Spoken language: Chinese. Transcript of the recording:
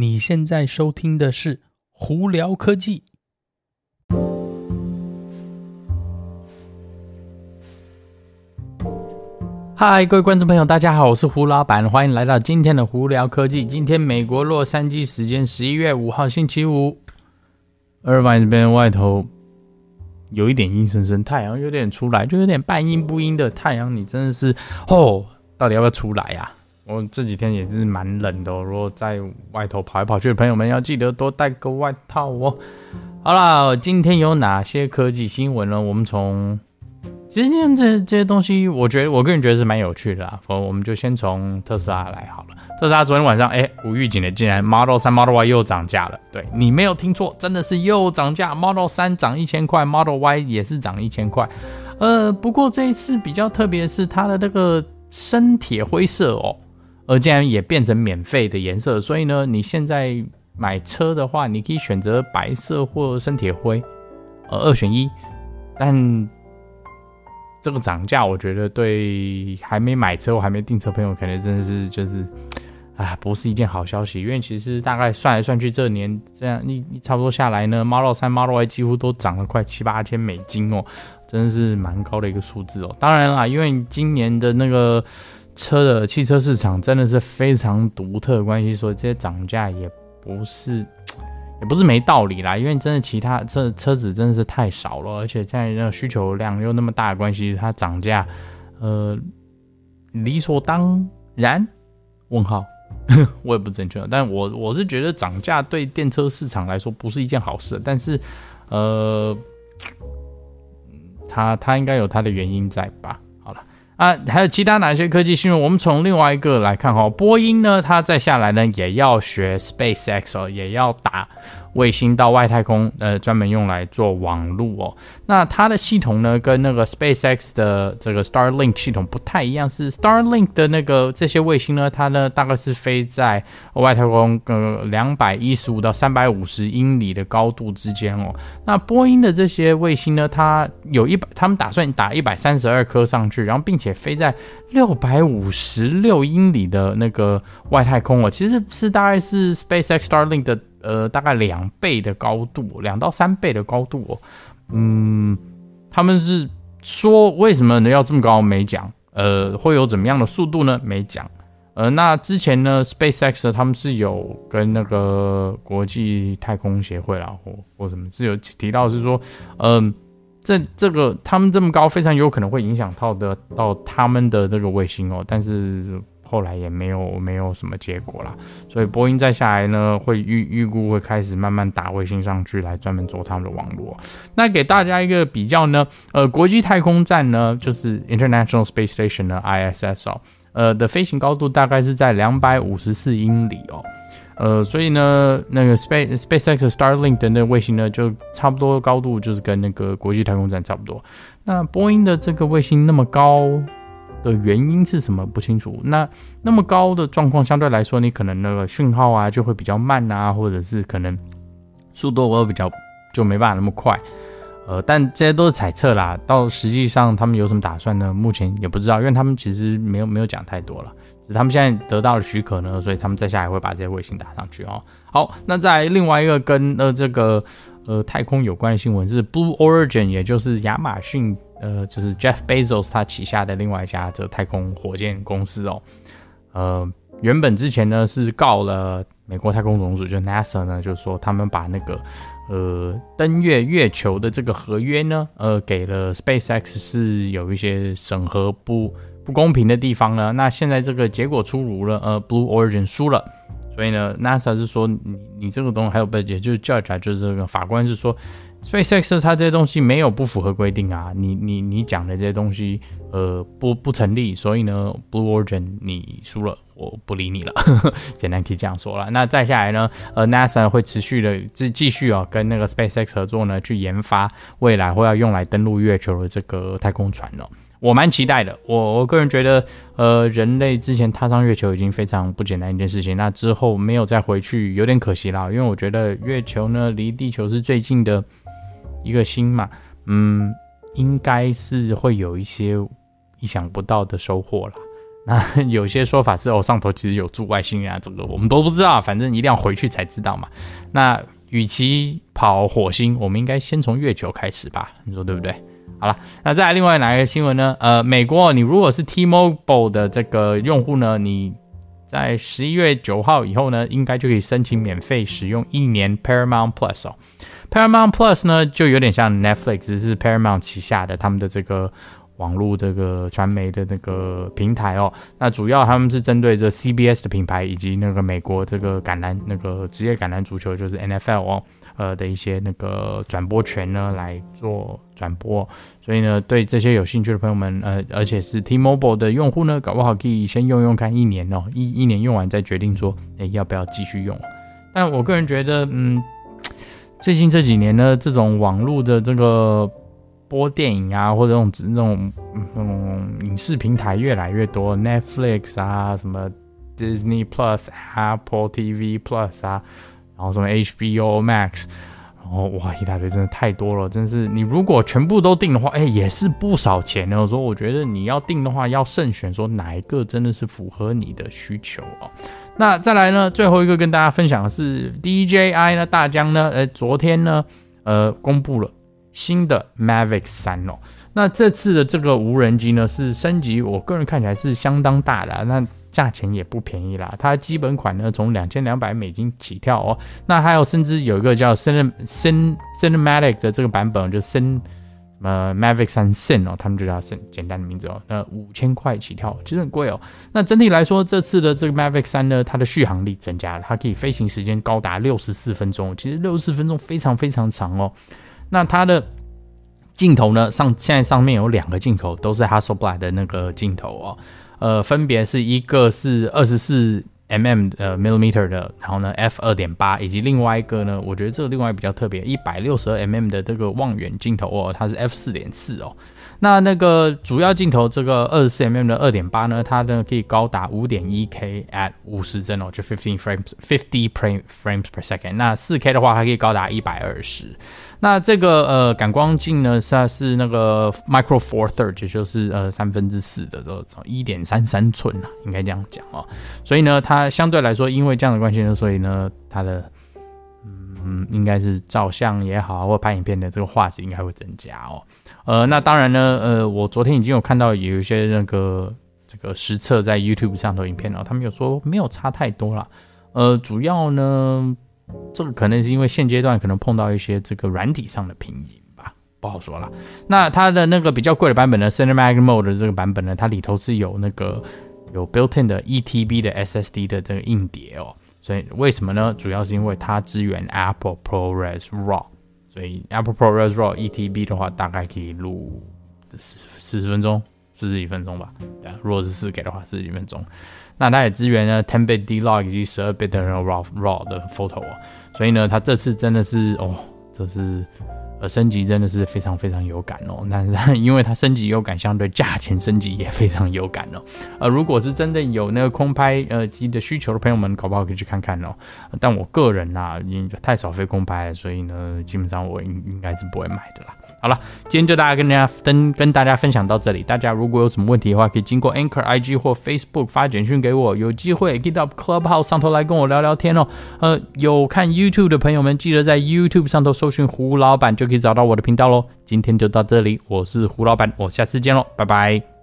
你现在收听的是《胡聊科技》。嗨，各位观众朋友，大家好，我是胡老板，欢迎来到今天的《胡聊科技》。今天美国洛杉矶时间十一月五号星期五，二班这边外头有一点阴森森，太阳有点出来，就有点半阴不阴的太阳。你真的是哦，到底要不要出来呀、我这几天也是蛮冷的哦，如果在外头跑来跑去的朋友们，要记得多带个外套哦。好啦，今天有哪些科技新闻呢？我们从其实今天这这些东西，我觉得我个人觉得是蛮有趣的啦。我们就先从特斯拉来好了。特斯拉昨天晚上，哎，无预警的竟然 Model 3、Model Y 又涨价了。对，你没有听错，真的是又涨价。Model 3涨一千块，Model Y 也是涨一千块。呃，不过这一次比较特别的是它的那个深铁灰色哦。而竟然也变成免费的颜色，所以呢，你现在买车的话，你可以选择白色或深铁灰，呃，二选一。但这个涨价，我觉得对还没买车我还没订车朋友，可能真的是就是，啊，不是一件好消息。因为其实大概算来算去，这年这样一差不多下来呢，Model 3、Model Y 几乎都涨了快七八千美金哦，真的是蛮高的一个数字哦。当然啦，因为今年的那个。车的汽车市场真的是非常独特的关系，所以这些涨价也不是，也不是没道理啦。因为真的其他车车子真的是太少了，而且现在那个需求量又那么大的关系，它涨价，呃，理所当然？问号，我也不正确，但我我是觉得涨价对电车市场来说不是一件好事，但是，呃，它它应该有它的原因在吧？啊，还有其他哪些科技新闻？我们从另外一个来看哈，波音呢，它再下来呢，也要学 SpaceX 哦，也要打。卫星到外太空，呃，专门用来做网路哦。那它的系统呢，跟那个 SpaceX 的这个 Starlink 系统不太一样。是 Starlink 的那个这些卫星呢，它呢大概是飞在外太空，呃，两百一十五到三百五十英里的高度之间哦。那波音的这些卫星呢，它有一百，他们打算打一百三十二颗上去，然后并且飞在六百五十六英里的那个外太空哦。其实是大概是 SpaceX Starlink 的。呃，大概两倍的高度，两到三倍的高度哦。嗯，他们是说为什么呢？要这么高没讲。呃，会有怎么样的速度呢？没讲。呃，那之前呢，SpaceX 他们是有跟那个国际太空协会啦，或或什么是有提到是说，嗯、这这个他们这么高，非常有可能会影响到的到他们的这个卫星哦。但是。后来也没有没有什么结果啦，所以波音再下来呢，会预预估会开始慢慢打卫星上去，来专门做他们的网络。那给大家一个比较呢，呃，国际太空站呢，就是 International Space Station 的，ISS 哦，呃的飞行高度大概是在两百五十四英里哦，呃，所以呢，那个 Space SpaceX Starlink 的那个卫星呢，就差不多高度就是跟那个国际太空站差不多。那波音的这个卫星那么高。的原因是什么不清楚。那那么高的状况，相对来说，你可能那个讯号啊就会比较慢啊，或者是可能速度会比较就没办法那么快。呃，但这些都是猜测啦。到实际上他们有什么打算呢？目前也不知道，因为他们其实没有没有讲太多了。他们现在得到了许可呢，所以他们再下来会把这些卫星打上去哦。好，那在另外一个跟呃这个呃太空有关的新闻是 Blue Origin，也就是亚马逊。呃，就是 Jeff Bezos 他旗下的另外一家这太空火箭公司哦，呃，原本之前呢是告了美国太空总署，就 NASA 呢，就是说他们把那个呃登月月球的这个合约呢，呃，给了 SpaceX 是有一些审核不不公平的地方呢。那现在这个结果出炉了，呃，Blue Origin 输了，所以呢，NASA 是说你你这个东西还有被，也就是 Judge 就是这个法官是说。SpaceX 它这些东西没有不符合规定啊，你你你讲的这些东西，呃，不不成立，所以呢，Blue Origin 你输了，我不理你了，简单可以这样说了。那再下来呢，呃，NASA 会持续的继继续啊，跟那个 SpaceX 合作呢，去研发未来会要用来登陆月球的这个太空船哦。我蛮期待的，我我个人觉得，呃，人类之前踏上月球已经非常不简单一件事情，那之后没有再回去，有点可惜啦，因为我觉得月球呢离地球是最近的。一个星嘛，嗯，应该是会有一些意想不到的收获啦。那有些说法是哦，上头其实有住外星人啊，这个我们都不知道，反正一定要回去才知道嘛。那与其跑火星，我们应该先从月球开始吧？你说对不对？好了，那再来另外哪一个新闻呢？呃，美国，你如果是 T-Mobile 的这个用户呢，你在十一月九号以后呢，应该就可以申请免费使用一年 Paramount Plus 哦。Paramount Plus 呢，就有点像 Netflix，是 Paramount 旗下的他们的这个网络这个传媒的那个平台哦。那主要他们是针对这 CBS 的品牌以及那个美国这个橄榄那个职业橄榄足球，就是 NFL 哦。呃的一些那个转播权呢来做转播，所以呢，对这些有兴趣的朋友们，呃，而且是 T-Mobile 的用户呢，搞不好可以先用用看一年哦，一一年用完再决定说，哎，要不要继续用。但我个人觉得，嗯，最近这几年呢，这种网络的这个播电影啊，或者这种这种那种影视平台越来越多，Netflix 啊，什么 Disney Plus、Apple TV Plus 啊。然后什么 HBO Max，然后哇一大堆，真的太多了，真是你如果全部都订的话，哎，也是不少钱呢。我说我觉得你要订的话，要慎选，说哪一个真的是符合你的需求哦。那再来呢，最后一个跟大家分享的是 DJI 呢，大疆呢，呃，昨天呢，呃，公布了新的 Mavic 三哦。那这次的这个无人机呢，是升级，我个人看起来是相当大的啊。那价钱也不便宜啦，它基本款呢从两千两百美金起跳哦，那还有甚至有一个叫 Cin Cin Cinematic 的这个版本，就 Cin 呃 Mavic 三 Cin 哦，他们就叫 Cin 简单的名字哦，那五千块起跳，其实很贵哦。那整体来说，这次的这个 Mavic 三呢，它的续航力增加了，它可以飞行时间高达六十四分钟，其实六十四分钟非常非常长哦。那它的镜头呢，上现在上面有两个镜头，都是 Hasselblad 的那个镜头哦。呃，分别是一个是二十四 mm 呃 millimeter 的，然后呢 f 二点八，以及另外一个呢，我觉得这个另外比较特别，一百六十二 mm 的这个望远镜头哦，它是 f 四点四哦。那那个主要镜头这个二十四 mm 的二点八呢，它呢可以高达五点一 k at 五十帧哦，就 fifteen frames fifty frames per second。那四 k 的话，它可以高达一百二十。那这个呃感光镜呢，它是那个 micro four third，也就是呃三分之四的这种一点三三寸啊，应该这样讲哦。所以呢，它那相对来说，因为这样的关系呢，所以呢，它的嗯应该是照相也好，或拍影片的这个画质应该会增加哦。呃，那当然呢，呃，我昨天已经有看到有一些那个这个实测在 YouTube 上头影片了，他们有说没有差太多了。呃，主要呢。这个可能是因为现阶段可能碰到一些这个软体上的瓶颈吧，不好说了。那它的那个比较贵的版本呢，Cinematic Mode 的这个版本呢，它里头是有那个有 built-in 的 E T B 的 SSD 的这个硬碟哦。所以为什么呢？主要是因为它支援 Apple ProRes RAW，所以 Apple ProRes RAW E T B 的话，大概可以录四四十分钟，四十几分钟吧。如果是四 K 的话，四十几分钟。那它也支援了 10-bit D-Log 以及 12-bit 的 RAW RAW 的 photo 哦，所以呢，它这次真的是哦，这是呃升级真的是非常非常有感哦。那那因为它升级有感，相对价钱升级也非常有感哦。呃，如果是真的有那个空拍呃机的需求的朋友们，搞不好可以去看看哦。但我个人呐、啊，因为太少飞空拍了，所以呢，基本上我应应该是不会买的啦。好了，今天就大家跟大家分跟大家分享到这里。大家如果有什么问题的话，可以经过 Anchor IG 或 Facebook 发简讯给我。有机会 get up Clubhouse 上头来跟我聊聊天哦。呃，有看 YouTube 的朋友们，记得在 YouTube 上头搜寻胡老板，就可以找到我的频道喽。今天就到这里，我是胡老板，我下次见喽，拜拜。